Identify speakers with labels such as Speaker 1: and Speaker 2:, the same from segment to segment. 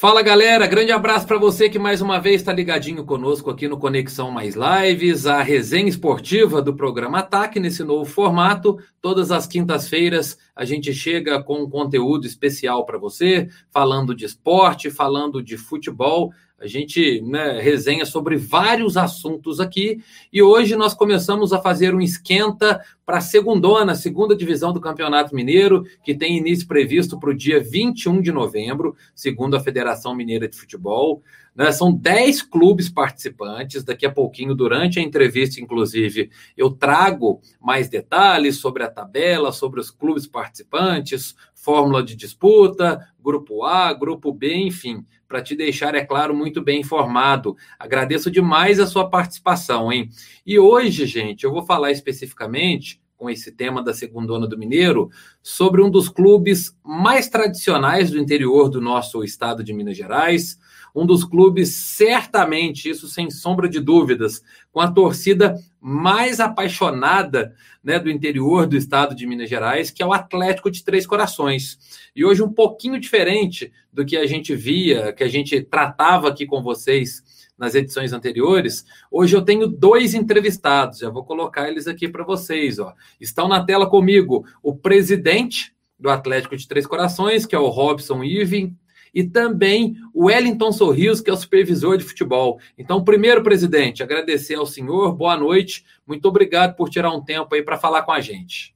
Speaker 1: Fala galera, grande abraço para você que mais uma vez está ligadinho conosco aqui no Conexão Mais Lives, a resenha esportiva do programa Ataque nesse novo formato. Todas as quintas-feiras a gente chega com um conteúdo especial para você, falando de esporte, falando de futebol. A gente né, resenha sobre vários assuntos aqui e hoje nós começamos a fazer um esquenta para a segundona, segunda divisão do Campeonato Mineiro, que tem início previsto para o dia 21 de novembro, segundo a Federação Mineira de Futebol. Né, são 10 clubes participantes. Daqui a pouquinho, durante a entrevista, inclusive, eu trago mais detalhes sobre a tabela, sobre os clubes participantes, fórmula de disputa, grupo A, grupo B, enfim para te deixar, é claro, muito bem informado. Agradeço demais a sua participação, hein? E hoje, gente, eu vou falar especificamente com esse tema da segundona do Mineiro sobre um dos clubes mais tradicionais do interior do nosso estado de Minas Gerais, um dos clubes certamente, isso sem sombra de dúvidas, com a torcida mais apaixonada né, do interior do estado de Minas Gerais, que é o Atlético de Três Corações. E hoje um pouquinho diferente do que a gente via, que a gente tratava aqui com vocês nas edições anteriores, hoje eu tenho dois entrevistados, já vou colocar eles aqui para vocês. Ó. Estão na tela comigo o presidente do Atlético de Três Corações, que é o Robson Irving, e também o Wellington Sorriso, que é o supervisor de futebol. Então, primeiro, presidente, agradecer ao senhor, boa noite, muito obrigado por tirar um tempo aí para falar com a gente.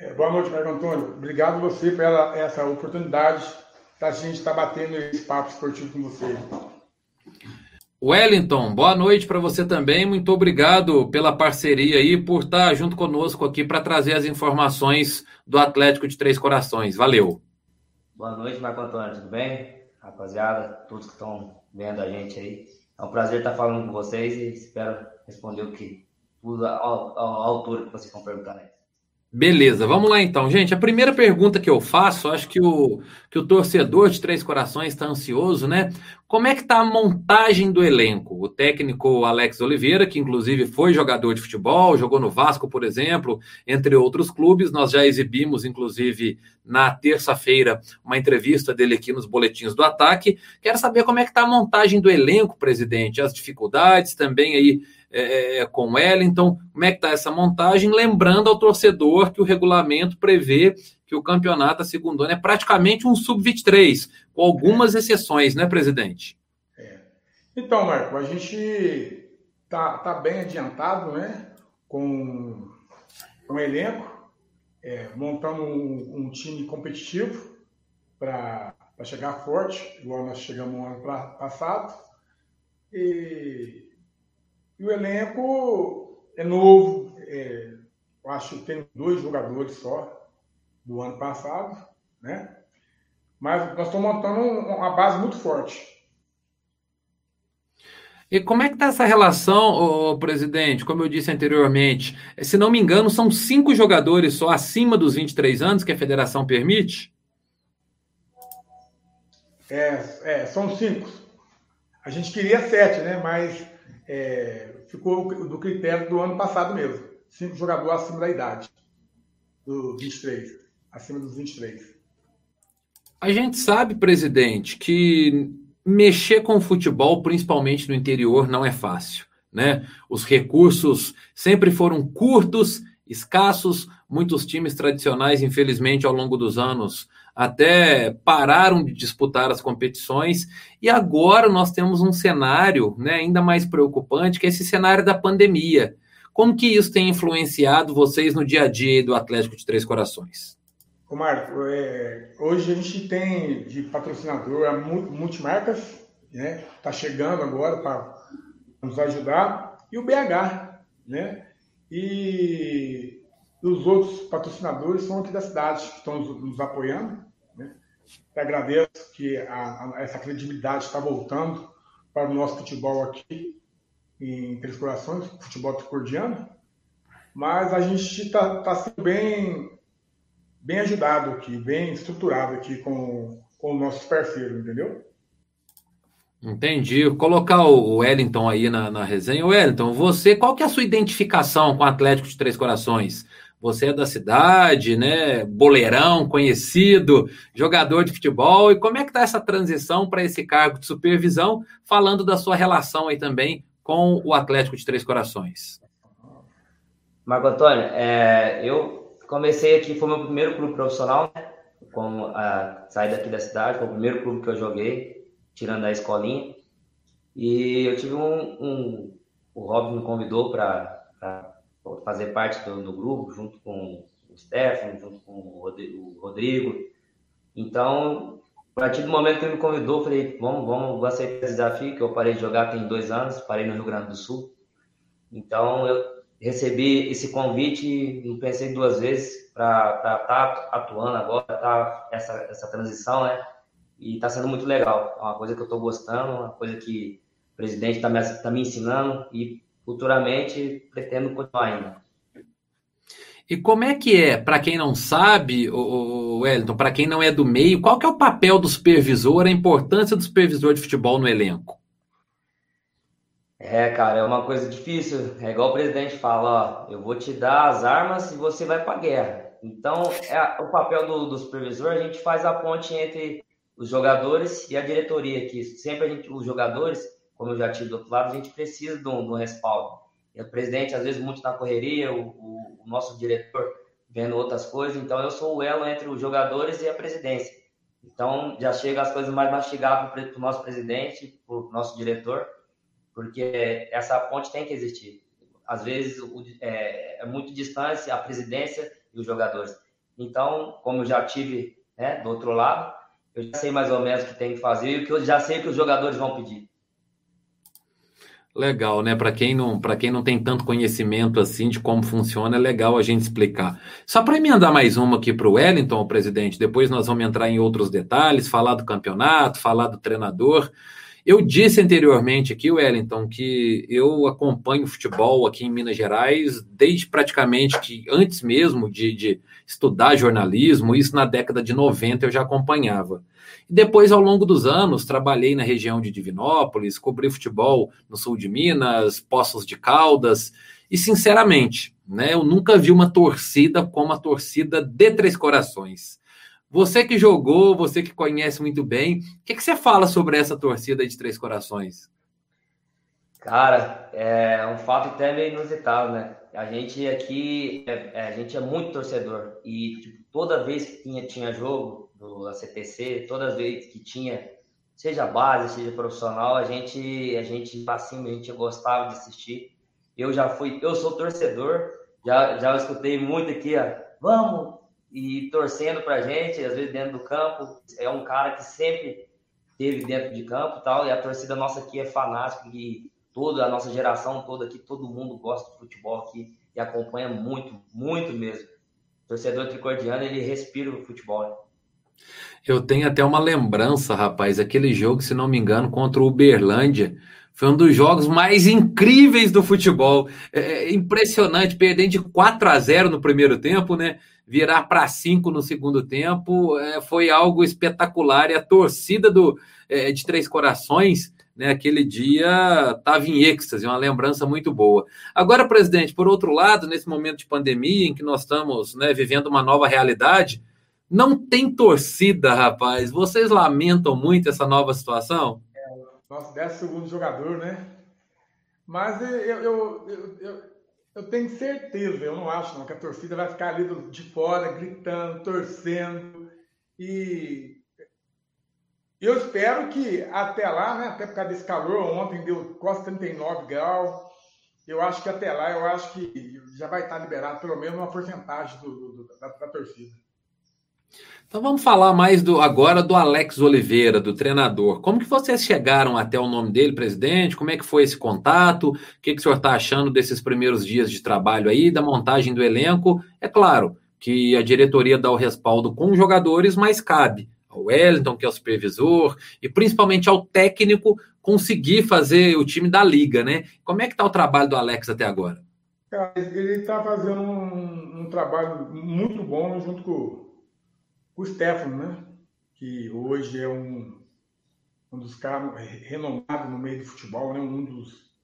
Speaker 2: É, boa noite, Marco Antônio. Obrigado você pela essa oportunidade da gente estar tá batendo esse papo esportivo com você.
Speaker 1: Wellington, boa noite para você também. Muito obrigado pela parceria aí, por estar junto conosco aqui para trazer as informações do Atlético de Três Corações. Valeu.
Speaker 3: Boa noite, Marco Antônio, tudo bem? Rapaziada, todos que estão vendo a gente aí. É um prazer estar falando com vocês e espero responder o que a, altura que vocês estão perguntando aí.
Speaker 1: Beleza, vamos lá então. Gente, a primeira pergunta que eu faço, acho que o, que o torcedor de Três Corações está ansioso, né? Como é que está a montagem do elenco? O técnico Alex Oliveira, que inclusive foi jogador de futebol, jogou no Vasco, por exemplo, entre outros clubes. Nós já exibimos, inclusive, na terça-feira, uma entrevista dele aqui nos boletins do ataque. Quero saber como é que está a montagem do elenco, presidente, as dificuldades também aí é, é, é, com Wellington, como é que está essa montagem, lembrando ao torcedor que o regulamento prevê que o campeonato a segundo ano é praticamente um sub-23, com algumas exceções, né, presidente?
Speaker 2: É. Então, Marco, a gente tá, tá bem adiantado, né, com, o elenco, é, montando um, um, time competitivo para chegar forte, igual nós chegamos no ano passado. E e o elenco é novo, é, eu acho que tem dois jogadores só do ano passado, né? Mas nós estamos montando uma base muito forte.
Speaker 1: E como é que está essa relação, presidente? Como eu disse anteriormente, se não me engano, são cinco jogadores só acima dos 23 anos que a federação permite?
Speaker 2: É, é são cinco. A gente queria sete, né? Mas é, ficou do critério do ano passado mesmo. Cinco jogadores acima da idade, do 23, acima dos 23.
Speaker 1: A gente sabe, presidente, que mexer com o futebol, principalmente no interior, não é fácil. Né? Os recursos sempre foram curtos, escassos. Muitos times tradicionais, infelizmente, ao longo dos anos, até pararam de disputar as competições, e agora nós temos um cenário né, ainda mais preocupante, que é esse cenário da pandemia. Como que isso tem influenciado vocês no dia a dia do Atlético de Três Corações?
Speaker 2: Ô Marco, é, hoje a gente tem de patrocinador a multimarcas, né? Está chegando agora para nos ajudar, e o BH, né? E os outros patrocinadores são aqui da cidade que estão nos, nos apoiando. Agradeço que a, a, essa credibilidade está voltando para o nosso futebol aqui em Três Corações, futebol tricordiano. Mas a gente está tá sendo bem, bem ajudado aqui, bem estruturado aqui com, com os nossos parceiros, entendeu?
Speaker 1: Entendi. Vou colocar o Wellington aí na, na resenha. Wellington, você, qual que é a sua identificação com o Atlético de Três Corações? Você é da cidade, né? Boleirão, conhecido, jogador de futebol. E como é que está essa transição para esse cargo de supervisão, falando da sua relação aí também com o Atlético de Três Corações?
Speaker 3: Marco Antônio, é, eu comecei aqui, foi meu primeiro clube profissional, né? A sair daqui da cidade, foi o primeiro clube que eu joguei, tirando a escolinha. E eu tive um, um o Rob me convidou para fazer parte do, do, grupo, junto com o Stefano, junto com o Rodrigo. Então, a partir do momento que ele me convidou, falei, vamos, vamos aceitar esse desafio, que eu parei de jogar tem dois anos, parei no Rio Grande do Sul. Então, eu recebi esse convite, não pensei duas vezes para estar tá atuando agora, tá essa, essa transição, né? E está sendo muito legal. É uma coisa que eu estou gostando, uma coisa que o presidente está me, tá me ensinando e futuramente pretendo continuar ainda.
Speaker 1: E como é que é, para quem não sabe, o Wellington, para quem não é do meio, qual que é o papel do supervisor, a importância do supervisor de futebol no elenco?
Speaker 3: É, cara, é uma coisa difícil. É igual o presidente fala, ó, eu vou te dar as armas e você vai para a guerra. Então, é o papel do, do, supervisor, a gente faz a ponte entre os jogadores e a diretoria, que sempre a gente, os jogadores, como eu já tive do outro lado, a gente precisa de um, de um respaldo. E o presidente, às vezes, muito na correria, o, o, o, nosso diretor vendo outras coisas. Então, eu sou o elo entre os jogadores e a presidência. Então, já chega as coisas mais mastigadas para o nosso presidente, para o nosso diretor, porque essa ponte tem que existir. Às vezes, o, é, é muito distância a presidência e os jogadores. Então, como eu já tive né, do outro lado, eu já sei mais ou menos o que tem que fazer e o eu já sei que os jogadores vão pedir.
Speaker 1: Legal, né? Para quem não, para quem não tem tanto conhecimento assim de como funciona, é legal a gente explicar. Só para emendar mais uma aqui para o Wellington, presidente. Depois nós vamos entrar em outros detalhes, falar do campeonato, falar do treinador. Eu disse anteriormente aqui, Wellington, que eu acompanho futebol aqui em Minas Gerais desde praticamente que antes mesmo de, de estudar jornalismo, isso na década de 90 eu já acompanhava. E depois, ao longo dos anos, trabalhei na região de Divinópolis, cobri futebol no sul de Minas, Poços de Caldas, e sinceramente, né, eu nunca vi uma torcida como a torcida de Três Corações. Você que jogou, você que conhece muito bem, o que, que você fala sobre essa torcida de Três Corações?
Speaker 3: Cara, é um fato até meio inusitado, né? A gente aqui, é, é a gente é muito torcedor e tipo, toda vez que tinha, tinha jogo, do CTC, todas as vezes que tinha, seja base, seja profissional, a gente, a gente pra cima, a gente gostava de assistir. Eu já fui, eu sou torcedor, já, já escutei muito aqui, ó, vamos, e torcendo pra gente, às vezes dentro do campo, é um cara que sempre teve dentro de campo e tal, e a torcida nossa aqui é fanática, e toda a nossa geração toda aqui, todo mundo gosta de futebol aqui, e acompanha muito, muito mesmo. O torcedor tricordiano, ele respira o futebol, né?
Speaker 1: Eu tenho até uma lembrança, rapaz, aquele jogo, se não me engano, contra o Uberlândia. Foi um dos jogos mais incríveis do futebol. É, é impressionante, perdendo de 4 a 0 no primeiro tempo, né? Virar para 5 no segundo tempo é, foi algo espetacular. E a torcida do, é, de Três Corações, né, aquele dia estava em êxtase, uma lembrança muito boa. Agora, presidente, por outro lado, nesse momento de pandemia em que nós estamos né, vivendo uma nova realidade, não tem torcida, rapaz. Vocês lamentam muito essa nova situação?
Speaker 2: Nosso décimo segundo jogador, né? Mas eu, eu, eu, eu, eu tenho certeza, eu não acho não, que a torcida vai ficar ali de fora, gritando, torcendo. E eu espero que até lá, né? Até por causa desse calor, ontem deu quase 39 graus. Eu acho que até lá, eu acho que já vai estar liberado pelo menos uma porcentagem do, do, da, da torcida.
Speaker 1: Então vamos falar mais do agora do Alex Oliveira, do treinador. Como que vocês chegaram até o nome dele, presidente? Como é que foi esse contato? O que, que o senhor está achando desses primeiros dias de trabalho aí, da montagem do elenco? É claro que a diretoria dá o respaldo com os jogadores, mas cabe ao Wellington, que é o supervisor, e principalmente ao técnico conseguir fazer o time da liga, né? Como é que está o trabalho do Alex até agora?
Speaker 2: ele está fazendo um, um trabalho muito bom junto com o Stefano, né? que hoje é um, um dos caras renomados no meio do futebol, né? um dos,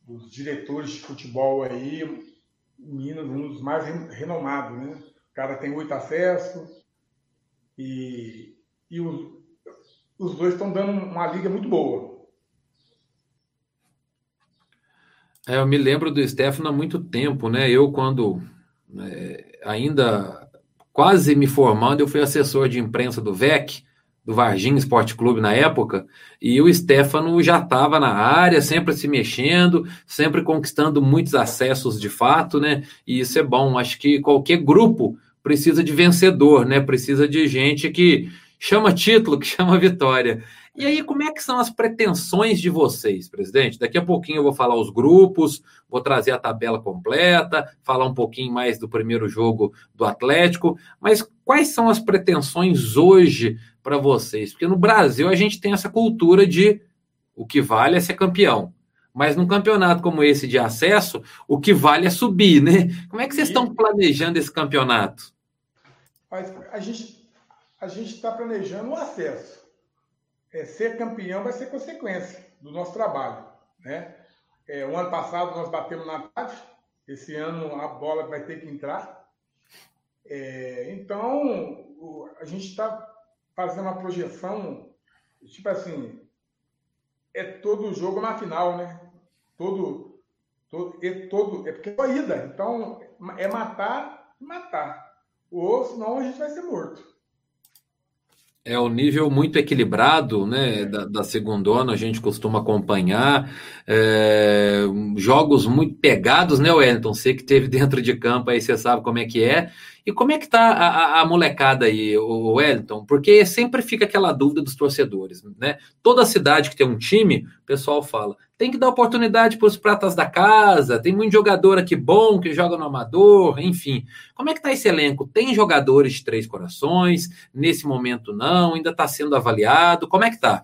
Speaker 2: dos diretores de futebol aí, Minas, um dos mais renomados, né? O cara tem muito acesso e, e os, os dois estão dando uma liga muito boa.
Speaker 1: É, eu me lembro do Stefano há muito tempo, né? Eu, quando é, ainda quase me formando, eu fui assessor de imprensa do VEC, do Varginha Esporte Clube na época, e o Stefano já estava na área, sempre se mexendo, sempre conquistando muitos acessos de fato, né? E isso é bom. Acho que qualquer grupo precisa de vencedor, né? Precisa de gente que chama título, que chama vitória. E aí, como é que são as pretensões de vocês, presidente? Daqui a pouquinho eu vou falar os grupos, vou trazer a tabela completa, falar um pouquinho mais do primeiro jogo do Atlético, mas quais são as pretensões hoje para vocês? Porque no Brasil a gente tem essa cultura de o que vale é ser campeão. Mas num campeonato como esse de acesso, o que vale é subir, né? Como é que vocês estão planejando esse campeonato?
Speaker 2: A gente a está planejando o acesso é, ser campeão vai ser consequência do nosso trabalho. Né? É, o ano passado nós batemos na tarde, esse ano a bola vai ter que entrar. É, então, o, a gente está fazendo uma projeção, tipo assim, é todo jogo na final, né? Todo, todo, é todo, é porque é ida. Então, é matar matar. Ou senão a gente vai ser morto.
Speaker 1: É o nível muito equilibrado, né? Da, da segunda a gente costuma acompanhar. É, jogos muito pegados, né, Wellington? Você que teve dentro de campo aí, você sabe como é que é. E como é que tá a, a, molecada aí, o Wellington? Porque sempre fica aquela dúvida dos torcedores, né? Toda cidade que tem um time, o pessoal fala, tem que dar oportunidade para os pratas da casa, tem muito jogador aqui bom que joga no amador, enfim. Como é que tá esse elenco? Tem jogadores de Três Corações? Nesse momento não, ainda está sendo avaliado. Como é que tá?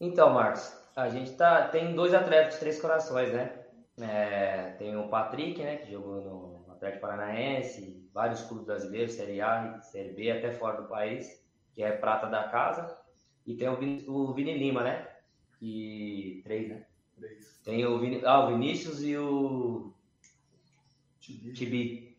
Speaker 3: Então, Marcos, a gente tá, tem dois atletas de Três Corações, né? É, tem o Patrick, né, que jogou no Atlético Paranaense, vários clubes brasileiros, Série A, Série B, até fora do país, que é prata da casa. E tem o, Vin, o Vini Lima, né? E três, né? Três. Tem o, Vini, ah, o Vinícius e o Tibi. Tibi.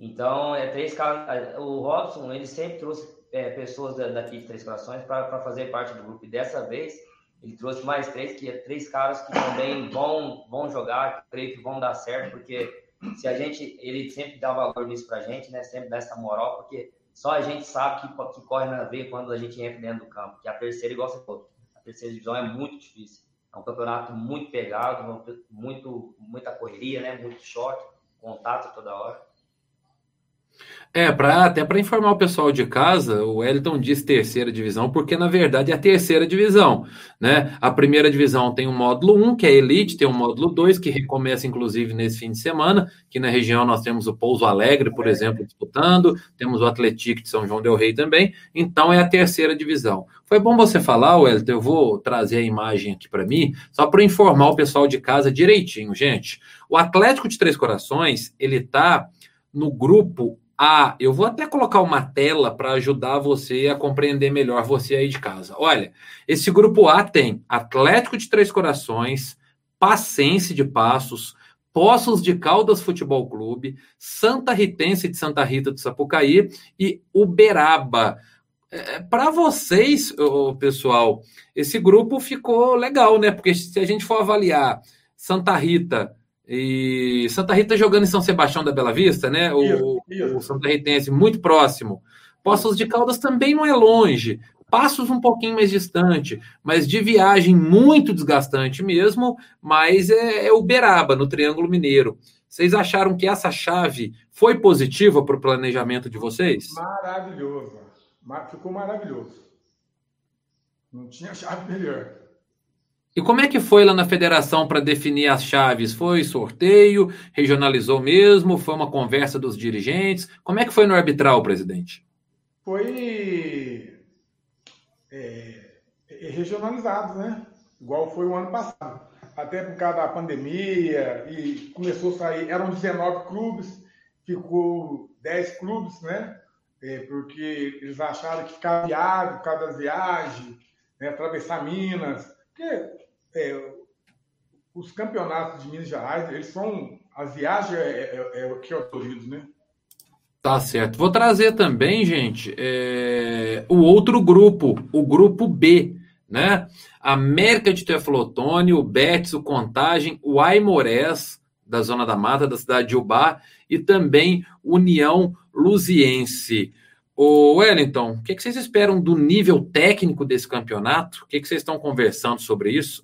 Speaker 3: Então, é três caras. O Robson, ele sempre trouxe é, pessoas daqui de Três Corações para fazer parte do grupo. E dessa vez, ele trouxe mais três, que é três caras que também vão, vão jogar, creio que vão dar certo, porque se a gente, ele sempre dá valor nisso pra gente, né? Sempre dá essa moral, porque só a gente sabe que, que corre na veia quando a gente entra dentro do campo. Que a terceira, igual você falou, terceira divisão é muito difícil. É um campeonato muito pegado, muito, muita correria, né? Muito choque, contato toda hora.
Speaker 1: É, pra, até para informar o pessoal de casa, o Wellington diz terceira divisão, porque na verdade é a terceira divisão. Né? A primeira divisão tem um módulo 1, que é Elite, tem um módulo 2, que recomeça inclusive nesse fim de semana. Aqui na região nós temos o Pouso Alegre, por exemplo, disputando, temos o Atlético de São João Del Rei também. Então é a terceira divisão. Foi bom você falar, Wellington, eu vou trazer a imagem aqui para mim, só para informar o pessoal de casa direitinho, gente. O Atlético de Três Corações, ele tá no grupo ah, eu vou até colocar uma tela para ajudar você a compreender melhor você aí de casa. Olha, esse grupo A tem Atlético de Três Corações, Passense de Passos, Poços de Caldas Futebol Clube, Santa Ritense de Santa Rita do Sapucaí e Uberaba. É, para vocês, pessoal, esse grupo ficou legal, né? Porque se a gente for avaliar Santa Rita, e Santa Rita jogando em São Sebastião da Bela Vista, né? O, o Santa Ritense muito próximo. Poços de Caldas também não é longe. Passos um pouquinho mais distante, mas de viagem muito desgastante mesmo, mas é, é Uberaba, no Triângulo Mineiro. Vocês acharam que essa chave foi positiva para o planejamento de vocês?
Speaker 2: Maravilhoso. Ficou maravilhoso. Não tinha chave melhor.
Speaker 1: E como é que foi lá na federação para definir as chaves? Foi sorteio? Regionalizou mesmo? Foi uma conversa dos dirigentes? Como é que foi no arbitral, presidente?
Speaker 2: Foi é, é regionalizado, né? Igual foi o ano passado. Até por causa da pandemia e começou a sair, eram 19 clubes, ficou 10 clubes, né? É, porque eles acharam que ficava viável por causa das viagens, né? atravessar Minas. Porque é, os campeonatos de Minas Gerais, eles são. As viagens é, é, é o que é ocorrido, né?
Speaker 1: Tá certo. Vou trazer também, gente, é, o outro grupo, o grupo B, né? América de Teflotone, o Betis, o Contagem, o Aimorés, da Zona da Mata, da cidade de Ubá, e também União Luziense. O Wellington, o que, que vocês esperam do nível técnico desse campeonato? O que, que vocês estão conversando sobre isso?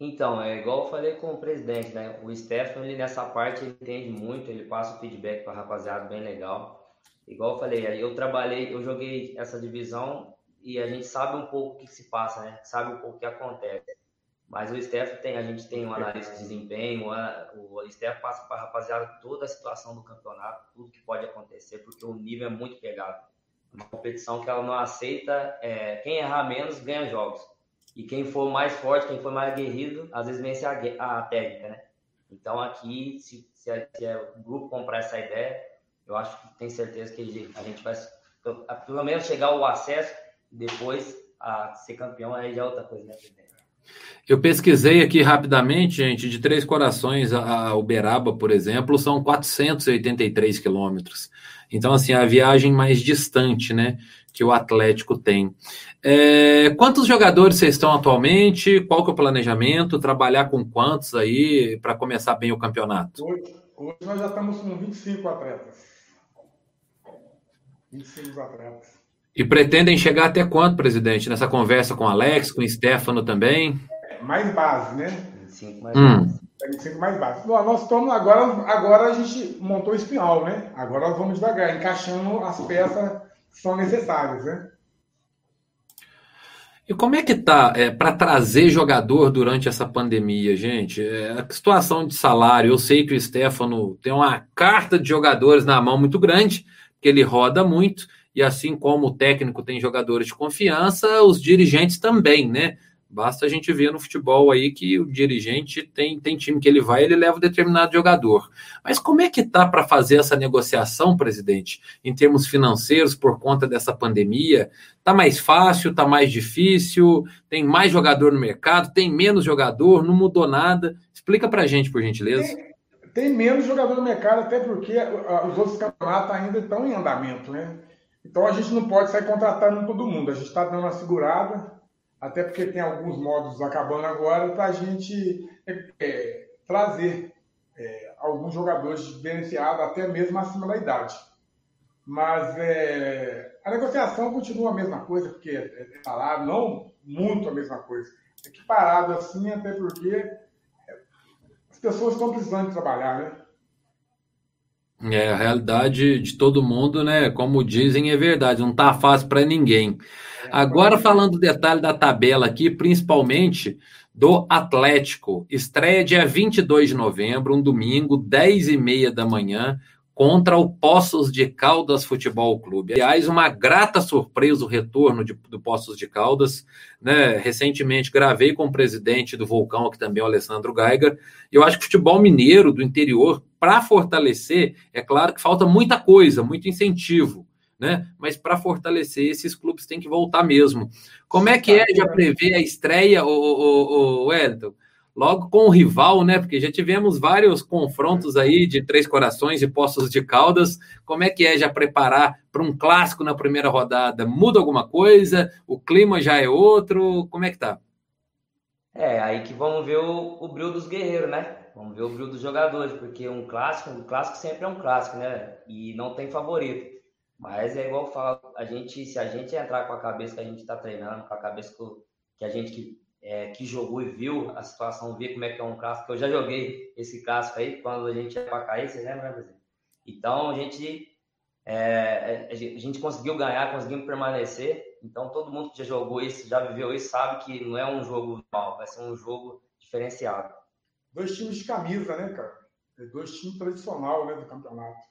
Speaker 3: Então, é igual eu falei com o presidente, né? O Stefano, ele nessa parte, ele entende muito, ele passa o feedback para rapaziada bem legal. Igual eu falei, eu trabalhei, eu joguei essa divisão e a gente sabe um pouco o que se passa, né? Sabe um pouco o que acontece. Mas o Steph tem, a gente tem um analista de desempenho, o Steph passa para rapaziada toda a situação do campeonato, tudo que pode acontecer, porque o nível é muito pegado. Uma competição que ela não aceita, é, quem errar menos ganha jogos. E quem for mais forte, quem for mais aguerrido, às vezes vence a, a técnica, né? Então aqui, se, se, a, se o grupo comprar essa ideia, eu acho que tem certeza que a gente vai, pelo menos chegar ao acesso, depois a ser campeão, aí já é outra coisa, né?
Speaker 1: Eu pesquisei aqui rapidamente, gente, de Três Corações a Uberaba, por exemplo, são 483 quilômetros. Então, assim, a viagem mais distante, né, que o Atlético tem. É, quantos jogadores vocês estão atualmente? Qual que é o planejamento? Trabalhar com quantos aí para começar bem o campeonato?
Speaker 2: Hoje, hoje nós já estamos com 25 atletas. 25 atletas.
Speaker 1: E pretendem chegar até quanto, presidente, nessa conversa com o Alex, com o Stefano também?
Speaker 2: Mais base, né? 25 mais hum. base. 25 mais base. Nós estamos agora, agora a gente montou o espinhal, né? Agora nós vamos devagar, encaixando as peças que são necessárias, né?
Speaker 1: E como é que tá é, para trazer jogador durante essa pandemia, gente? É, a situação de salário, eu sei que o Stefano tem uma carta de jogadores na mão muito grande, que ele roda muito e assim como o técnico tem jogadores de confiança, os dirigentes também, né? Basta a gente ver no futebol aí que o dirigente tem, tem time que ele vai, ele leva um determinado jogador. Mas como é que tá para fazer essa negociação, presidente, em termos financeiros por conta dessa pandemia? Tá mais fácil, tá mais difícil? Tem mais jogador no mercado, tem menos jogador, não mudou nada? Explica para a gente, por gentileza.
Speaker 2: Tem, tem menos jogador no mercado, até porque os outros campeonatos ainda estão em andamento, né? Então a gente não pode sair contratando todo mundo. A gente está dando uma segurada, até porque tem alguns módulos acabando agora, para a gente é, é, trazer é, alguns jogadores diferenciados, até mesmo acima da idade. Mas é, a negociação continua a mesma coisa, porque é, é salário, não muito a mesma coisa. É que parado assim, até porque é, as pessoas estão precisando de trabalhar, né?
Speaker 1: É, a realidade de todo mundo, né? Como dizem, é verdade, não tá fácil para ninguém. Agora, falando do detalhe da tabela aqui, principalmente do Atlético. Estreia dia 22 de novembro, um domingo, 10 e meia da manhã, contra o Poços de Caldas Futebol Clube. Aliás, uma grata surpresa o retorno de, do Poços de Caldas. Né? Recentemente gravei com o presidente do Vulcão, que também é o Alessandro Geiger. Eu acho que o futebol mineiro do interior, para fortalecer, é claro que falta muita coisa, muito incentivo. Né? Mas para fortalecer, esses clubes têm que voltar mesmo. Como é que é já prever a estreia, o, o, o Wellington? Logo com o rival, né? Porque já tivemos vários confrontos aí de Três Corações e Poços de Caldas. Como é que é já preparar para um clássico na primeira rodada? Muda alguma coisa? O clima já é outro? Como é que tá?
Speaker 3: É, aí que vamos ver o, o brilho dos guerreiros, né? Vamos ver o brilho dos jogadores, porque um clássico, um clássico sempre é um clássico, né? E não tem favorito. Mas é igual eu falo, a gente, se a gente entrar com a cabeça que a gente está treinando, com a cabeça que a gente que é, que jogou e viu a situação, viu como é que é um clássico. Eu já joguei esse clássico aí quando a gente ia para cair, vocês lembram, né, Brasil? Então a gente, é, a gente conseguiu ganhar, conseguimos permanecer. Então todo mundo que já jogou isso, já viveu isso, sabe que não é um jogo normal, vai ser um jogo diferenciado.
Speaker 2: Dois times de camisa, né, cara? É dois times tradicional né, do campeonato.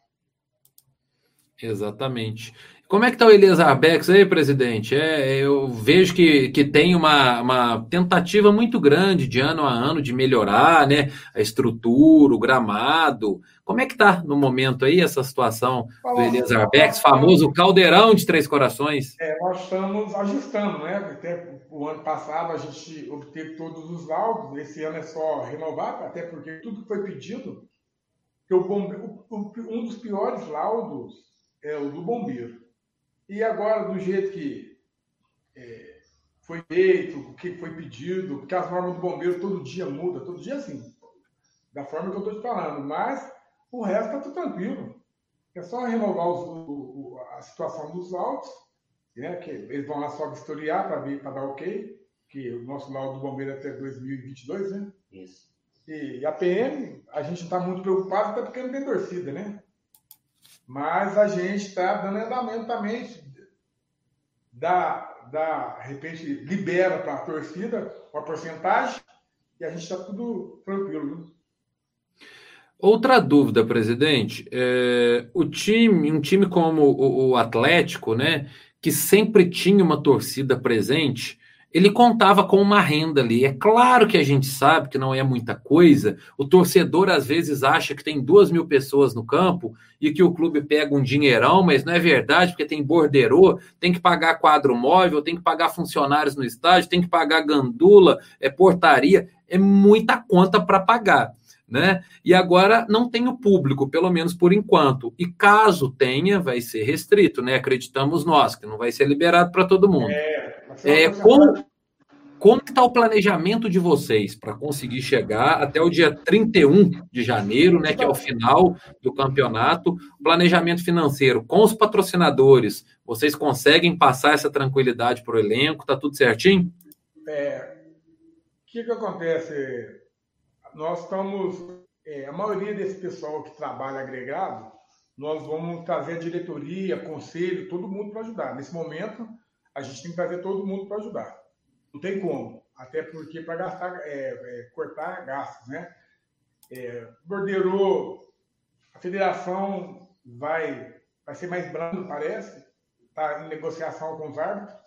Speaker 1: Exatamente. Como é que está o Elias Arbex aí, presidente? É, eu vejo que, que tem uma, uma tentativa muito grande de ano a ano de melhorar né, a estrutura, o gramado. Como é que está no momento aí essa situação do Elias Arbex, famoso caldeirão de Três Corações?
Speaker 2: É, nós estamos ajustando, né? Até o ano passado a gente obteve todos os laudos, esse ano é só renovar, até porque tudo que foi pedido, que o um dos piores laudos é o do bombeiro. E agora, do jeito que é, foi feito, o que foi pedido, porque as normas do bombeiro todo dia muda, todo dia assim, da forma que eu estou te falando, mas o resto está tudo tranquilo. É só renovar os, o, a situação dos laudos né? Que eles vão lá só vistoriar para dar ok, que o nosso laudo do bombeiro é até 2022, né?
Speaker 3: Isso.
Speaker 2: E a PM, a gente está muito preocupado, até porque não tem torcida, né? Mas a gente está dando andamento também, dá, dá, de repente, libera para a torcida uma porcentagem e a gente está tudo tranquilo.
Speaker 1: Outra dúvida, presidente, é, o time, um time como o, o Atlético, né, que sempre tinha uma torcida presente, ele contava com uma renda ali. É claro que a gente sabe que não é muita coisa. O torcedor às vezes acha que tem duas mil pessoas no campo e que o clube pega um dinheirão, mas não é verdade, porque tem borderô, tem que pagar quadro móvel, tem que pagar funcionários no estádio, tem que pagar gandula, é portaria, é muita conta para pagar né? E agora não tem o público, pelo menos por enquanto. E caso tenha, vai ser restrito, né? Acreditamos nós, que não vai ser liberado para todo mundo. É, é como, como está o planejamento de vocês para conseguir chegar até o dia 31 de janeiro, né? Que é o final do campeonato. Planejamento financeiro com os patrocinadores. Vocês conseguem passar essa tranquilidade para o elenco? Tá tudo certinho?
Speaker 2: É, o que, que acontece, nós estamos, é, a maioria desse pessoal que trabalha agregado, nós vamos trazer a diretoria, conselho, todo mundo para ajudar. Nesse momento, a gente tem que trazer todo mundo para ajudar. Não tem como, até porque para gastar, é, é, cortar gastos, né? É, bordeirou, a federação vai, vai ser mais brando, parece, está em negociação com os árbitros.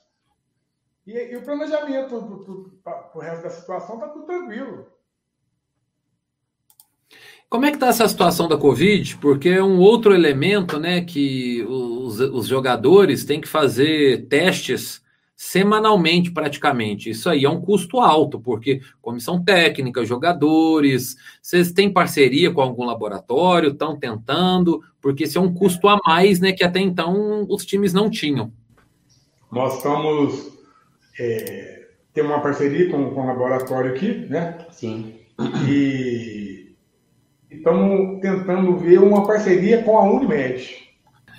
Speaker 2: E, e o planejamento para o resto da situação está tudo tranquilo.
Speaker 1: Como é que está essa situação da Covid? Porque é um outro elemento, né, que os, os jogadores têm que fazer testes semanalmente, praticamente. Isso aí é um custo alto, porque comissão técnica, jogadores, vocês têm parceria com algum laboratório, estão tentando, porque isso é um custo a mais, né, que até então os times não tinham.
Speaker 2: Nós estamos é, tem uma parceria com, com o laboratório aqui, né?
Speaker 3: Sim.
Speaker 2: E estamos tentando ver uma parceria com a Unimed.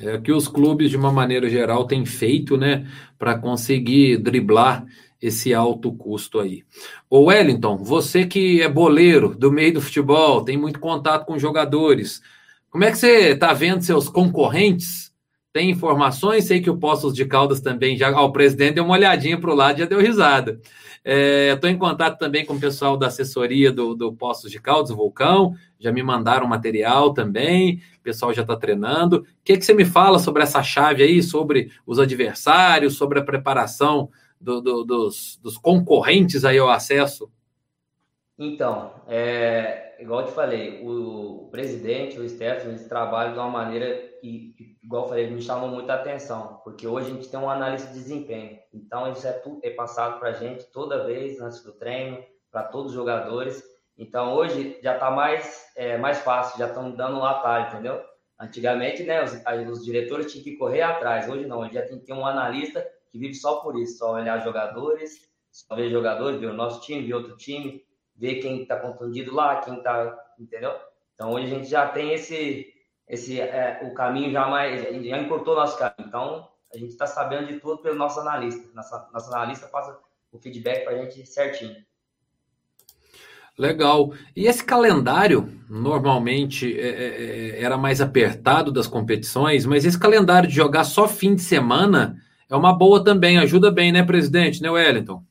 Speaker 1: É o que os clubes, de uma maneira geral, têm feito, né, para conseguir driblar esse alto custo aí. Ô Wellington, você que é boleiro do meio do futebol, tem muito contato com jogadores, como é que você está vendo seus concorrentes? Tem informações? Sei que o Poços de Caldas também já. Ó, o presidente deu uma olhadinha para o lado e já deu risada. Estou é, em contato também com o pessoal da assessoria do, do Poços de Caldas, Vulcão, já me mandaram material também, o pessoal já está treinando. O que, que você me fala sobre essa chave aí, sobre os adversários, sobre a preparação do, do, dos, dos, concorrentes aí ao acesso?
Speaker 3: Então, é, igual eu te falei, o presidente, o Stefano, eles trabalham de uma maneira que, igual eu falei, me chamou muita atenção, porque hoje a gente tem um analista de desempenho. Então, isso é, tudo, é passado para a gente toda vez antes do treino, para todos os jogadores. Então hoje já está mais, é, mais fácil, já estão dando um atalho, entendeu? Antigamente, né, os, os, diretores tinham que correr atrás. Hoje não, hoje já tem que ter um analista que vive só por isso, só olhar jogadores, só ver jogadores, ver o nosso time, ver outro time, ver quem está contundido lá, quem está, entendeu? Então hoje a gente já tem esse, esse é, o caminho já mais, já encurtou nosso caminho. Então a gente está sabendo de tudo pelo nosso analista. Nossa, nosso analista passa o feedback para a gente certinho.
Speaker 1: Legal. E esse calendário normalmente é, é, é, era mais apertado das competições, mas esse calendário de jogar só fim de semana é uma boa também, ajuda bem, né, presidente, né, Wellington?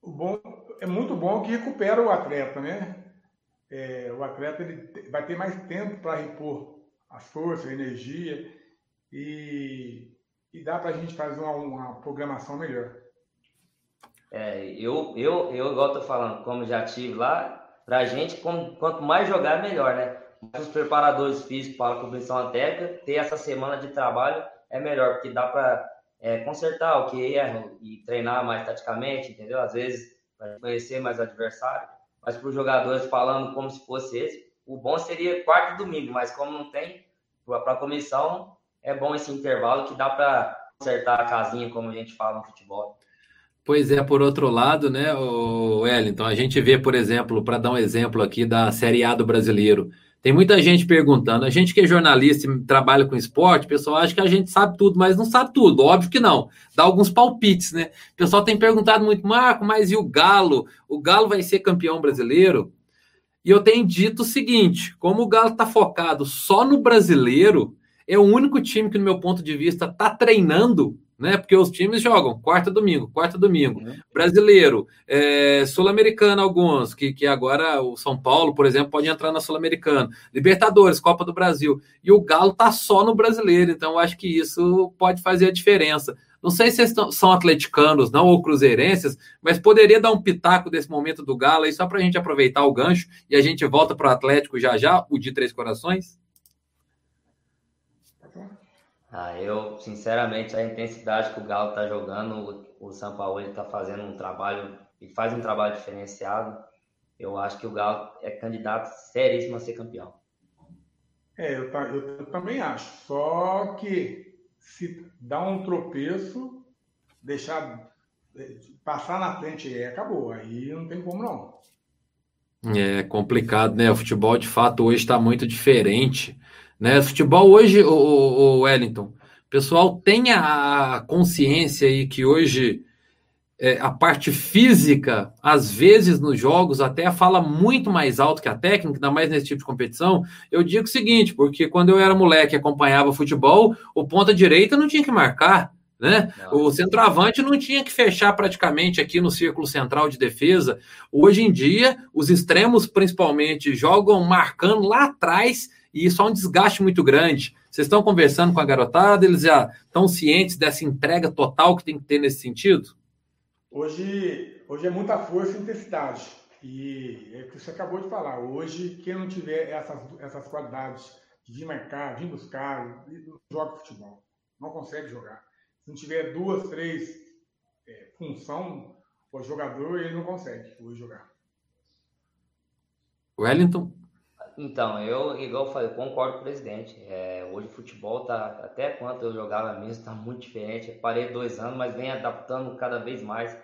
Speaker 2: O bom, é muito bom que recupera o atleta, né? É, o atleta ele vai ter mais tempo para repor a força, a energia e, e dá para a gente fazer uma, uma programação melhor.
Speaker 3: É, eu, eu, eu, igual tô falando, como já tive lá, pra gente, como, quanto mais jogar, melhor, né? Os preparadores físicos para a competição técnica, ter essa semana de trabalho é melhor, porque dá para é, consertar o que erra e treinar mais taticamente, entendeu? Às vezes, para conhecer mais adversário. Mas para os jogadores falando como se fosse esse, o bom seria quarto e domingo, mas como não tem, para a comissão, é bom esse intervalo que dá para consertar a casinha, como a gente fala no futebol.
Speaker 1: Pois é, por outro lado, né, o Wellington, a gente vê, por exemplo, para dar um exemplo aqui da Série A do brasileiro, tem muita gente perguntando. A gente que é jornalista e trabalha com esporte, o pessoal acha que a gente sabe tudo, mas não sabe tudo. Óbvio que não. Dá alguns palpites, né? O pessoal tem perguntado muito, Marco, mas e o Galo? O Galo vai ser campeão brasileiro? E eu tenho dito o seguinte: como o Galo está focado só no brasileiro, é o único time que, no meu ponto de vista, está treinando né? Porque os times jogam quarta domingo, quarta domingo. Uhum. Brasileiro, é, sul-americano alguns, que, que agora o São Paulo, por exemplo, pode entrar na sul-americana. Libertadores, Copa do Brasil. E o Galo tá só no brasileiro, então eu acho que isso pode fazer a diferença. Não sei se estão, são atleticanos, não, ou cruzeirenses, mas poderia dar um pitaco desse momento do Galo aí, só para a gente aproveitar o gancho e a gente volta para o Atlético já já, o de Três Corações?
Speaker 3: Ah, eu, sinceramente, a intensidade que o Galo está jogando, o, o São Paulo está fazendo um trabalho, e faz um trabalho diferenciado. Eu acho que o Galo é candidato seríssimo a ser campeão.
Speaker 2: É, eu, eu, eu também acho. Só que se dá um tropeço, deixar é, passar na frente e acabou. Aí não tem como não.
Speaker 1: É complicado, né? O futebol de fato hoje está muito diferente. Né? Futebol hoje, o, o Wellington, o pessoal tem a consciência aí que hoje é, a parte física, às vezes nos jogos, até fala muito mais alto que a técnica, ainda mais nesse tipo de competição. Eu digo o seguinte, porque quando eu era moleque e acompanhava futebol, o ponta direita não tinha que marcar. Né? O centroavante não tinha que fechar praticamente aqui no círculo central de defesa. Hoje em dia, os extremos, principalmente, jogam marcando lá atrás e isso é um desgaste muito grande. Vocês estão conversando com a garotada, eles já estão cientes dessa entrega total que tem que ter nesse sentido?
Speaker 2: Hoje, hoje é muita força e intensidade. E é o que você acabou de falar. Hoje, quem não tiver essas, essas qualidades de vir marcar, vir buscar, joga futebol. Não consegue jogar. Se não tiver duas, três é, função, o jogador ele não consegue hoje jogar.
Speaker 1: Wellington?
Speaker 3: Então, eu, igual eu falei, concordo com o presidente. É, hoje o futebol tá, até quando eu jogava mesmo, está muito diferente. Eu parei dois anos, mas vem adaptando cada vez mais.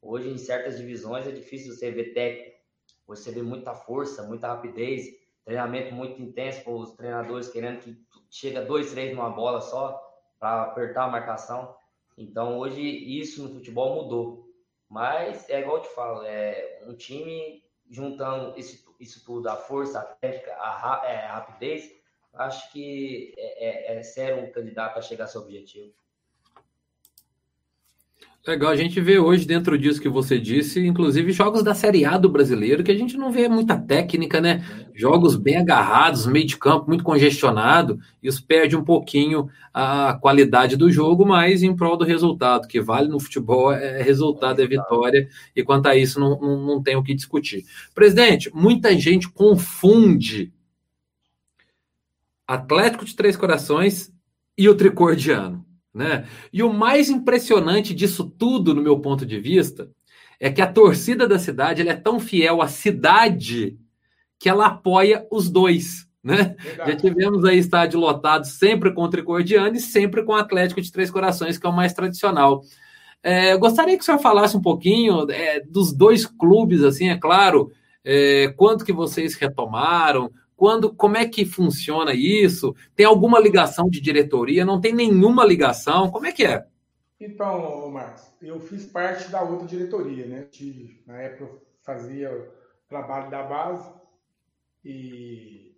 Speaker 3: Hoje, em certas divisões, é difícil você ver técnico. Você vê muita força, muita rapidez, treinamento muito intenso, os treinadores querendo que chega dois, três numa bola só para apertar a marcação. Então, hoje, isso no futebol mudou. Mas é igual eu te falo, é um time juntando esse isso tudo, a força, a técnica, a, é, a rapidez, acho que é, é, é sério um candidato a chegar ao seu objetivo.
Speaker 1: Legal, a gente vê hoje dentro disso que você disse, inclusive jogos da Série A do brasileiro, que a gente não vê muita técnica, né? Jogos bem agarrados, meio de campo muito congestionado, isso perde um pouquinho a qualidade do jogo, mas em prol do resultado, que vale no futebol é resultado, é vitória, e quanto a isso não, não, não tem o que discutir. Presidente, muita gente confunde Atlético de Três Corações e o Tricordiano. Né? E o mais impressionante disso tudo, no meu ponto de vista, é que a torcida da cidade é tão fiel à cidade que ela apoia os dois. Né? Já tivemos aí estádio lotado sempre com o Tricordiano e sempre com o Atlético de Três Corações, que é o mais tradicional. É, gostaria que o senhor falasse um pouquinho é, dos dois clubes, assim, é claro, é, quanto que vocês retomaram, quando, como é que funciona isso? Tem alguma ligação de diretoria? Não tem nenhuma ligação? Como é que é?
Speaker 2: Então, Marcos, eu fiz parte da outra diretoria, né? Na época eu fazia trabalho da base e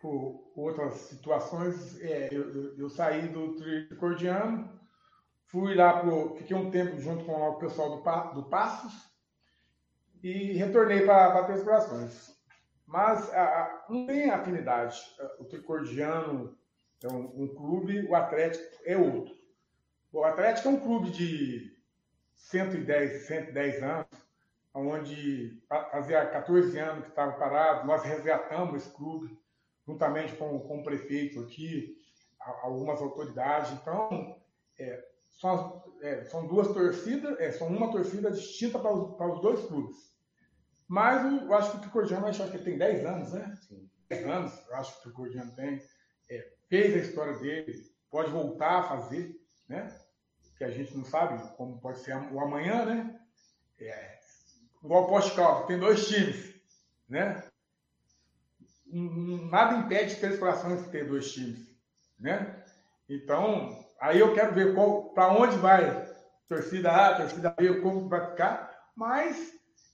Speaker 2: por outras situações é, eu, eu, eu, saí do Tricordiano, fui lá pro, fiquei um tempo junto com o pessoal do, do Passos e retornei para Três Corações. Mas não tem afinidade. O Tricordiano é um, um, clube, o Atlético é outro. O Atlético é um clube de 110, 110 anos, onde fazia 14 anos que estava parado, nós resgatamos esse clube, juntamente com, com o prefeito aqui, algumas autoridades. Então, é, são, é, são duas torcidas, é, são uma torcida distinta para os, para os dois clubes. Mas eu acho que o Tricordiano, acho que ele tem 10 anos, né? Sim. 10 anos, eu acho que o Tricordiano tem. É, fez a história dele, pode voltar a fazer, né? Que a gente não sabe como pode ser o amanhã, né? É, igual o Poste Calvo, tem dois times, né? Nada impede Três Corações de ter dois times, né? Então, aí eu quero ver para onde vai torcida A, torcida B, como vai ficar, mas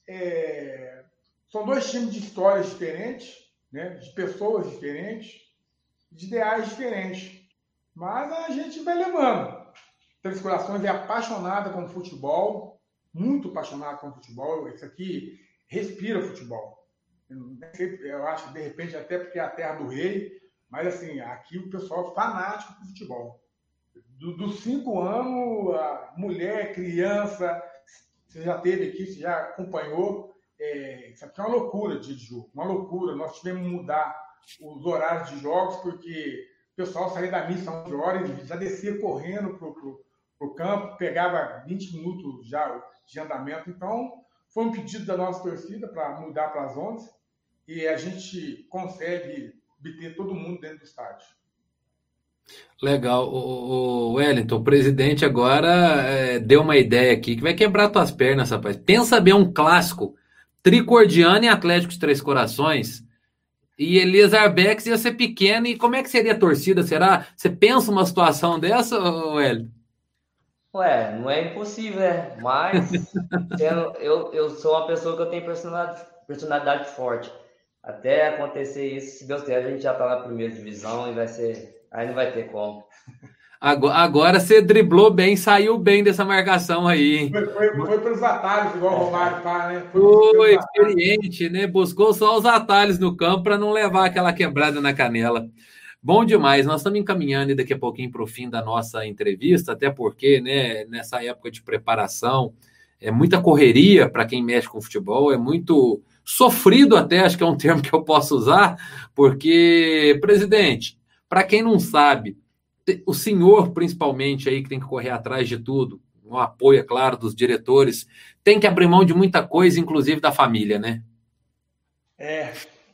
Speaker 2: é, são dois times de histórias diferentes, né? de pessoas diferentes, de ideais diferentes. Mas a gente vai levando. Três Corações é apaixonada com futebol, muito apaixonada com futebol. Esse aqui respira futebol. Eu acho de repente até porque é a terra do rei, mas assim, aqui o pessoal é fanático por futebol. Do, dos cinco anos, a mulher, criança, você já teve aqui, você já acompanhou. É, isso aqui é uma loucura de jogo, uma loucura. Nós tivemos que mudar os horários de jogos, porque o pessoal saía da missa às 11 horas já descia correndo para o campo, pegava 20 minutos já de andamento. Então, foi um pedido da nossa torcida para mudar para as 11 e a gente consegue obter todo mundo dentro do estádio.
Speaker 1: Legal. O, Wellington, o presidente agora é, deu uma ideia aqui que vai quebrar tuas pernas, rapaz. Pensa bem um clássico. Tricordiano e Atlético de Três Corações. E Elias Arbex ia ser pequeno. E como é que seria a torcida? Será? Você pensa uma situação dessa, Wellington?
Speaker 3: Ué, não é impossível, né? Mas eu, eu sou uma pessoa que eu tenho personalidade, personalidade forte. Até acontecer isso, se Deus quiser, a gente já tá na primeira divisão e vai ser Aí não vai ter como.
Speaker 1: Agora, agora você driblou bem, saiu bem dessa marcação aí.
Speaker 2: Foi, foi, foi pelos atalhos, igual o Romário tá, né?
Speaker 1: Foi, foi experiente, né? Buscou só os atalhos no campo para não levar aquela quebrada na canela. Bom demais, nós estamos encaminhando daqui a pouquinho para o fim da nossa entrevista, até porque, né, nessa época de preparação, é muita correria para quem mexe com futebol, é muito sofrido até, acho que é um termo que eu posso usar, porque, presidente, para quem não sabe, o senhor, principalmente, aí que tem que correr atrás de tudo, o apoio, é claro, dos diretores, tem que abrir mão de muita coisa, inclusive da família, né?
Speaker 2: É,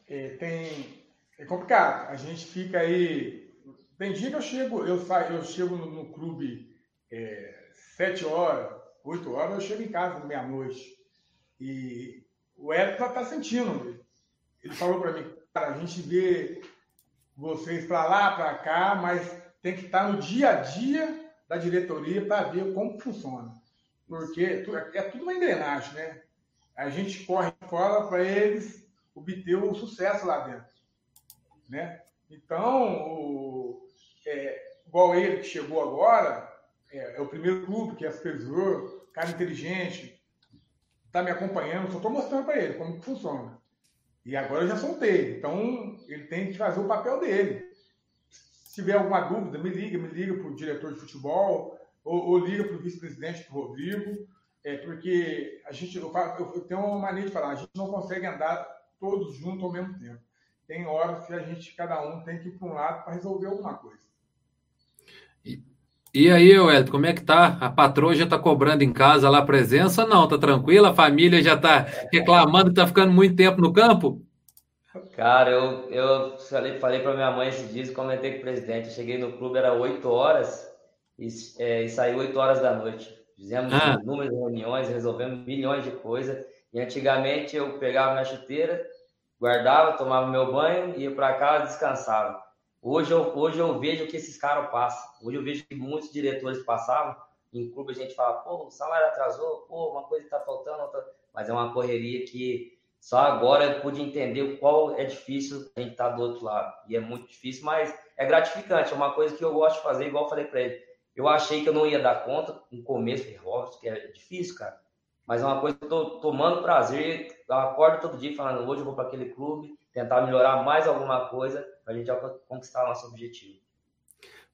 Speaker 2: é tem. É complicado. A gente fica aí. Tem dia que eu chego, eu saio, eu chego no, no clube é, sete horas, oito horas, eu chego em casa meia-noite. E o Edson tá sentindo. Ele falou para mim, cara, a gente vê vocês para lá, para cá, mas tem que estar no dia a dia da diretoria para ver como funciona. Porque é tudo uma engrenagem, né? A gente corre fora para eles obter o sucesso lá dentro, né? Então, o, é, igual ele que chegou agora, é, é, o primeiro clube que é supervisor, cara inteligente, está me acompanhando, só estou mostrando para ele como que funciona. E agora eu já soltei. Então, ele tem que fazer o papel dele. Se tiver alguma dúvida, me liga, me liga para o diretor de futebol, ou, ou liga para o vice-presidente, para o Rodrigo, é, porque a gente, eu, eu, tenho uma mania de falar, a gente não consegue andar todos juntos ao mesmo tempo. Tem horas que a gente, cada um, tem que ir para um lado para resolver alguma coisa.
Speaker 1: E aí, Wellington, como é que tá? A patroa já tá cobrando em casa lá a presença? Não, tá tranquila? A família já tá reclamando que tá ficando muito tempo no campo?
Speaker 3: Cara, eu, eu falei, falei para minha mãe esses dias, comentei com o presidente. Eu cheguei no clube, era 8 horas e, é, e saí 8 horas da noite. Fizemos ah. inúmeras reuniões, resolvemos milhões de coisas. E antigamente eu pegava minha chuteira, guardava, tomava meu banho, ia para casa, descansava. Hoje eu, hoje eu vejo que esses caras passam. Hoje eu vejo que muitos diretores passavam. Em clube a gente fala, pô, o salário atrasou, pô, uma coisa está faltando, outra... mas é uma correria que só agora eu pude entender qual é difícil a gente estar tá do outro lado. E é muito difícil, mas é gratificante. É uma coisa que eu gosto de fazer, igual eu falei para ele. Eu achei que eu não ia dar conta no começo, óbvio que é difícil, cara. Mas é uma coisa que eu tô tomando prazer. Eu acordo todo dia falando, hoje eu vou para aquele clube, tentar melhorar mais alguma coisa para a gente conquistar nosso objetivo.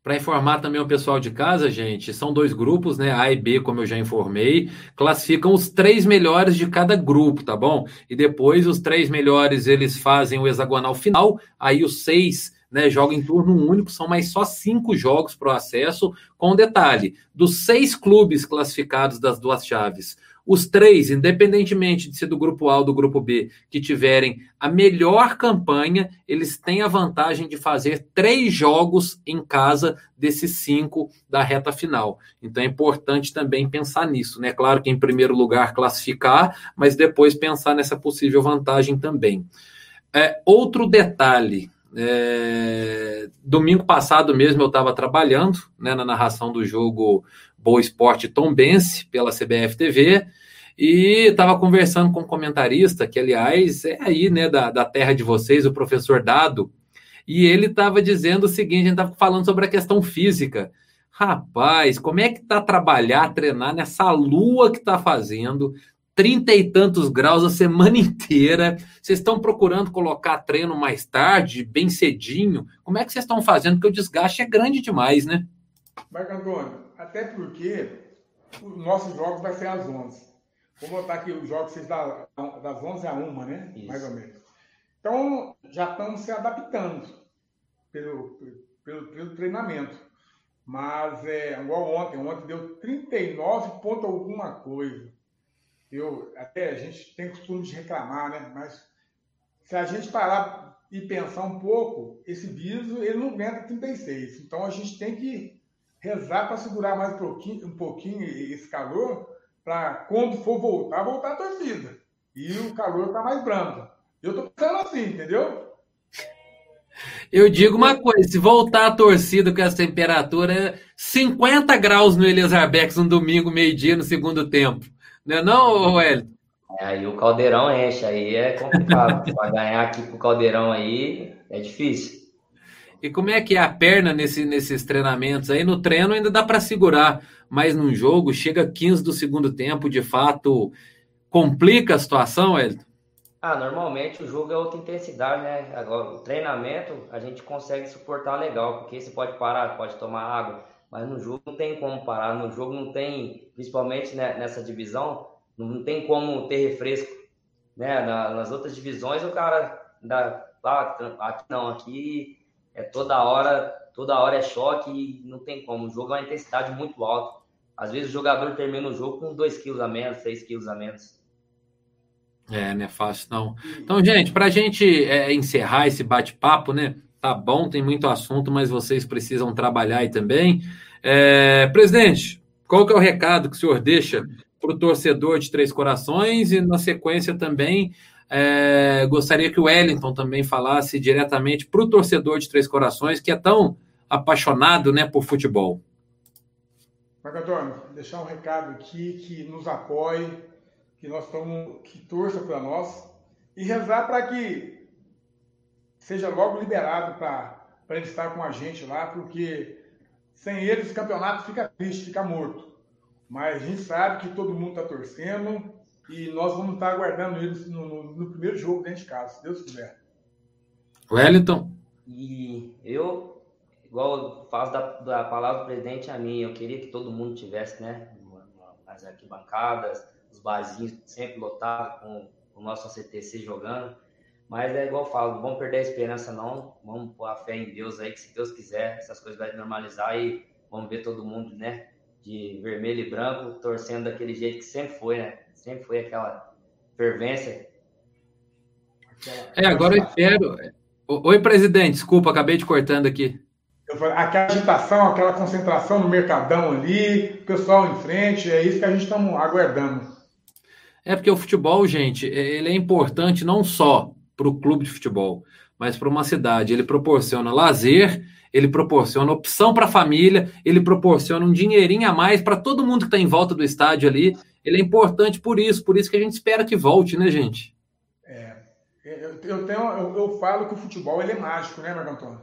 Speaker 1: Para informar também o pessoal de casa, gente, são dois grupos, né? A e B, como eu já informei, classificam os três melhores de cada grupo, tá bom? E depois os três melhores eles fazem o hexagonal final, aí os seis né? Joga em turno único, são mais só cinco jogos para o acesso, com detalhe: dos seis clubes classificados das duas chaves, os três, independentemente de ser do grupo A ou do grupo B, que tiverem a melhor campanha, eles têm a vantagem de fazer três jogos em casa desses cinco da reta final. Então é importante também pensar nisso, né? Claro que em primeiro lugar classificar, mas depois pensar nessa possível vantagem também. É, outro detalhe. É, domingo passado mesmo eu estava trabalhando né, na narração do jogo Boa Esporte Tombense pela CBF TV e estava conversando com um comentarista, que aliás é aí, né, da, da terra de vocês, o professor Dado, e ele estava dizendo o seguinte: a gente estava falando sobre a questão física. Rapaz, como é que tá trabalhar, treinar nessa lua que tá fazendo? Trinta e tantos graus a semana inteira. Vocês estão procurando colocar treino mais tarde, bem cedinho? Como é que vocês estão fazendo? Porque o desgaste é grande demais, né?
Speaker 2: Marco Antônio, até porque os nossos jogos vai ser às 11. Vou botar aqui os jogos vocês da, das 11 a 1, né? Isso. Mais ou menos. Então, já estamos se adaptando pelo, pelo, pelo treinamento. Mas, é, igual ontem, ontem deu 39 ponto alguma coisa. Eu, até a gente tem costume de reclamar, né? Mas se a gente parar e pensar um pouco, esse biso, ele não aguenta 36. Então, a gente tem que rezar para segurar mais um pouquinho, um pouquinho esse calor para quando for voltar, voltar a torcida. E o calor está mais brando. Eu estou pensando assim, entendeu?
Speaker 1: Eu digo uma coisa: se voltar a torcida com essa temperatura, 50 graus no Eliezer Bex no domingo, meio-dia, no segundo tempo. Não é não, Wellington?
Speaker 3: É, aí o caldeirão enche, aí é complicado. Para ganhar aqui pro caldeirão aí é difícil.
Speaker 1: E como é que é a perna nesse, nesses treinamentos? Aí no treino ainda dá para segurar, mas num jogo chega 15 do segundo tempo, de fato, complica a situação, Elton?
Speaker 3: Ah, normalmente o jogo é outra intensidade, né? Agora, o treinamento a gente consegue suportar legal, porque você pode parar, pode tomar água, mas no jogo não tem como parar, no jogo não tem, principalmente né, nessa divisão, não tem como ter refresco, né? nas outras divisões o cara dá, ah, aqui não, aqui é toda hora, toda hora é choque e não tem como. O jogo é uma intensidade muito alta. Às vezes o jogador termina o jogo com 2 quilos a menos, 6 quilos a menos.
Speaker 1: É, não é fácil não. Então, gente, para a gente é, encerrar esse bate-papo, né? Tá bom, tem muito assunto, mas vocês precisam trabalhar aí também. É, presidente, qual que é o recado que o senhor deixa para o torcedor de Três Corações e, na sequência, também é, gostaria que o Wellington também falasse diretamente para o torcedor de Três Corações, que é tão apaixonado né, por futebol.
Speaker 2: Marco deixar um recado aqui que nos apoie, que nós estamos, que torça para nós e rezar para que seja logo liberado para ele estar com a gente lá, porque sem eles o campeonato fica triste, fica morto. Mas a gente sabe que todo mundo está torcendo e nós vamos estar aguardando eles no, no, no primeiro jogo dentro de casa, se Deus quiser.
Speaker 1: Wellington?
Speaker 3: E eu, igual faço da, da palavra do presidente a mim, eu queria que todo mundo tivesse, né? As arquibancadas, os barzinhos sempre lotados com o nosso CTC jogando. Mas é igual eu falo, não vamos perder a esperança não, vamos pôr a fé em Deus aí, que se Deus quiser, essas coisas vai normalizar e vamos ver todo mundo, né, de vermelho e branco, torcendo daquele jeito que sempre foi, né, Sempre foi aquela fervência.
Speaker 1: É, agora eu espero. Oi, presidente, desculpa, acabei te cortando aqui.
Speaker 2: Aquela agitação, aquela concentração no mercadão ali, pessoal em frente, é isso que a gente está aguardando.
Speaker 1: É porque o futebol, gente, é, ele é importante não só para o clube de futebol, mas para uma cidade. Ele proporciona lazer, ele proporciona opção para a família, ele proporciona um dinheirinho a mais para todo mundo que está em volta do estádio ali ele é importante por isso, por isso que a gente espera que volte, né, gente?
Speaker 2: É, eu, tenho, eu, eu falo que o futebol ele é mágico, né, Marco Antônio?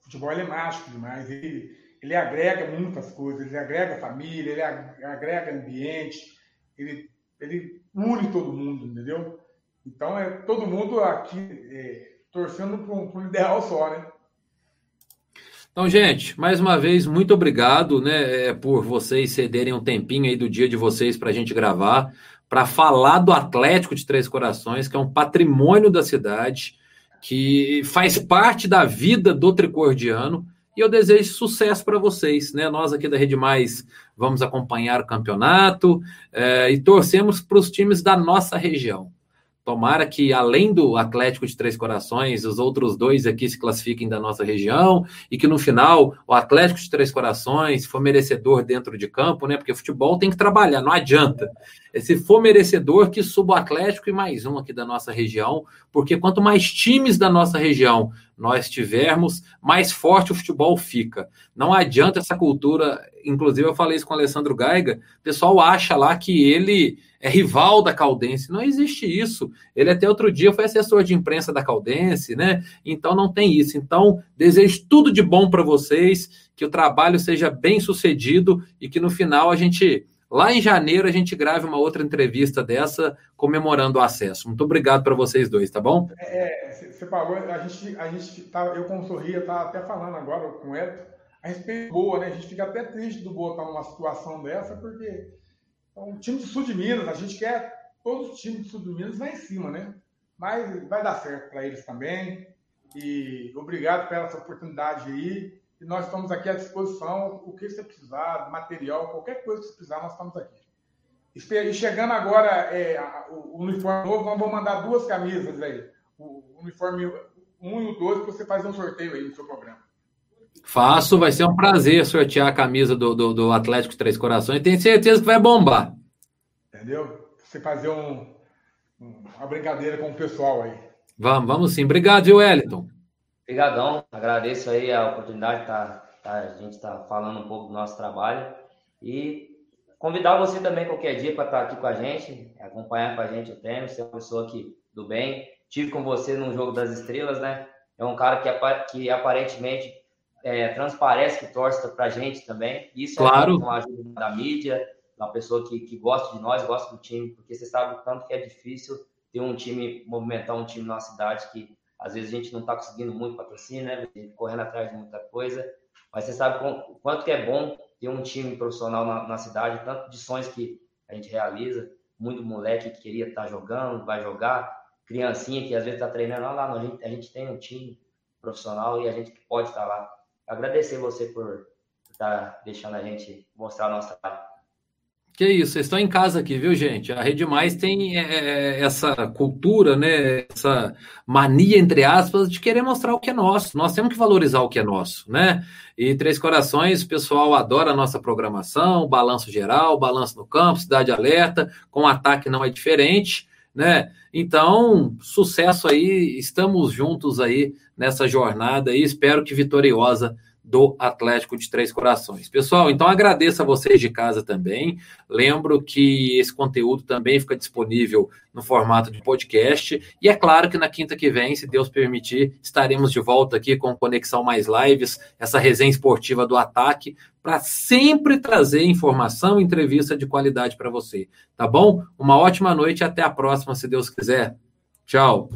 Speaker 2: O futebol ele é mágico demais, ele, ele agrega muitas coisas, ele agrega família, ele agrega ambiente, ele, ele une todo mundo, entendeu? Então é todo mundo aqui é, torcendo para um ideal só, né?
Speaker 1: Então, gente, mais uma vez, muito obrigado né, é, por vocês cederem um tempinho aí do dia de vocês para a gente gravar, para falar do Atlético de Três Corações, que é um patrimônio da cidade. que faz parte da vida do tricordiano. E eu desejo sucesso para vocês, né? Nós aqui da Rede Mais vamos acompanhar o campeonato é, e torcemos para os times da nossa região. Tomara que, além do Atlético de Três Corações, os outros dois aqui se classifiquem da nossa região e que no final o Atlético de Três Corações for merecedor dentro de campo, né? Porque futebol tem que trabalhar, não adianta. Se for merecedor, que suba o Atlético e mais um aqui da nossa região, porque quanto mais times da nossa região nós tivermos, mais forte o futebol fica. Não adianta essa cultura. Inclusive, eu falei isso com o Alessandro Gaiga. O pessoal acha lá que ele é rival da Caldense. Não existe isso. Ele até outro dia foi assessor de imprensa da Caldense, né? Então não tem isso. Então, desejo tudo de bom para vocês, que o trabalho seja bem sucedido e que no final a gente Lá em janeiro a gente grave uma outra entrevista dessa comemorando o acesso. Muito obrigado para vocês dois, tá bom?
Speaker 2: É, você falou, a gente, a gente tá, eu como sorria, tá até falando agora com o Edson, a respeito Boa, né? A gente fica até triste do Boa estar numa situação dessa, porque é um time do sul de Minas, a gente quer todos os times do sul de Minas lá em cima, né? Mas vai dar certo para eles também. E obrigado pela essa oportunidade aí. E nós estamos aqui à disposição. O que você precisar, material, qualquer coisa que você precisar, nós estamos aqui. E chegando agora é, o uniforme novo, nós vamos mandar duas camisas aí. O uniforme 1 e o 2 para você fazer um sorteio aí no seu programa.
Speaker 1: Faço, vai ser um prazer sortear a camisa do, do, do Atlético Três Corações. Tenho certeza que vai bombar.
Speaker 2: Entendeu? Você fazer um, uma brincadeira com o pessoal aí.
Speaker 1: Vamos, vamos sim. Obrigado, Wellington.
Speaker 3: Obrigadão, agradeço aí a oportunidade de tá, tá, a gente estar tá falando um pouco do nosso trabalho e convidar você também qualquer dia para estar tá aqui com a gente, acompanhar com a gente o treino, ser uma pessoa que, do bem. Tive com você no Jogo das Estrelas, né? É um cara que, que aparentemente é, transparece, que torce para a gente também. Isso
Speaker 1: é claro.
Speaker 3: é uma ajuda da mídia, uma pessoa que, que gosta de nós, gosta do time, porque você sabe o tanto que é difícil ter um time, movimentar um time na cidade que às vezes a gente não está conseguindo muito patrocínio, né? Correndo atrás de muita coisa. Mas você sabe o quanto que é bom ter um time profissional na, na, cidade, tanto de sonhos que a gente realiza, muito moleque que queria estar tá jogando, vai jogar, criancinha que às vezes está treinando, lá, lá a, gente, a gente tem um time profissional e a gente pode estar tá lá. Agradecer você por estar tá deixando a gente mostrar a nossa.
Speaker 1: Que isso, vocês estão em casa aqui, viu, gente? A Rede Mais tem é, é, essa cultura, né? Essa mania, entre aspas, de querer mostrar o que é nosso. Nós temos que valorizar o que é nosso, né? E Três Corações, o pessoal adora a nossa programação, balanço geral, balanço no campo, cidade alerta, com ataque não é diferente, né? Então, sucesso aí, estamos juntos aí nessa jornada e espero que vitoriosa do Atlético de Três Corações. Pessoal, então agradeço a vocês de casa também. Lembro que esse conteúdo também fica disponível no formato de podcast. E é claro que na quinta que vem, se Deus permitir, estaremos de volta aqui com Conexão Mais Lives, essa resenha esportiva do ataque, para sempre trazer informação e entrevista de qualidade para você. Tá bom? Uma ótima noite e até a próxima, se Deus quiser. Tchau.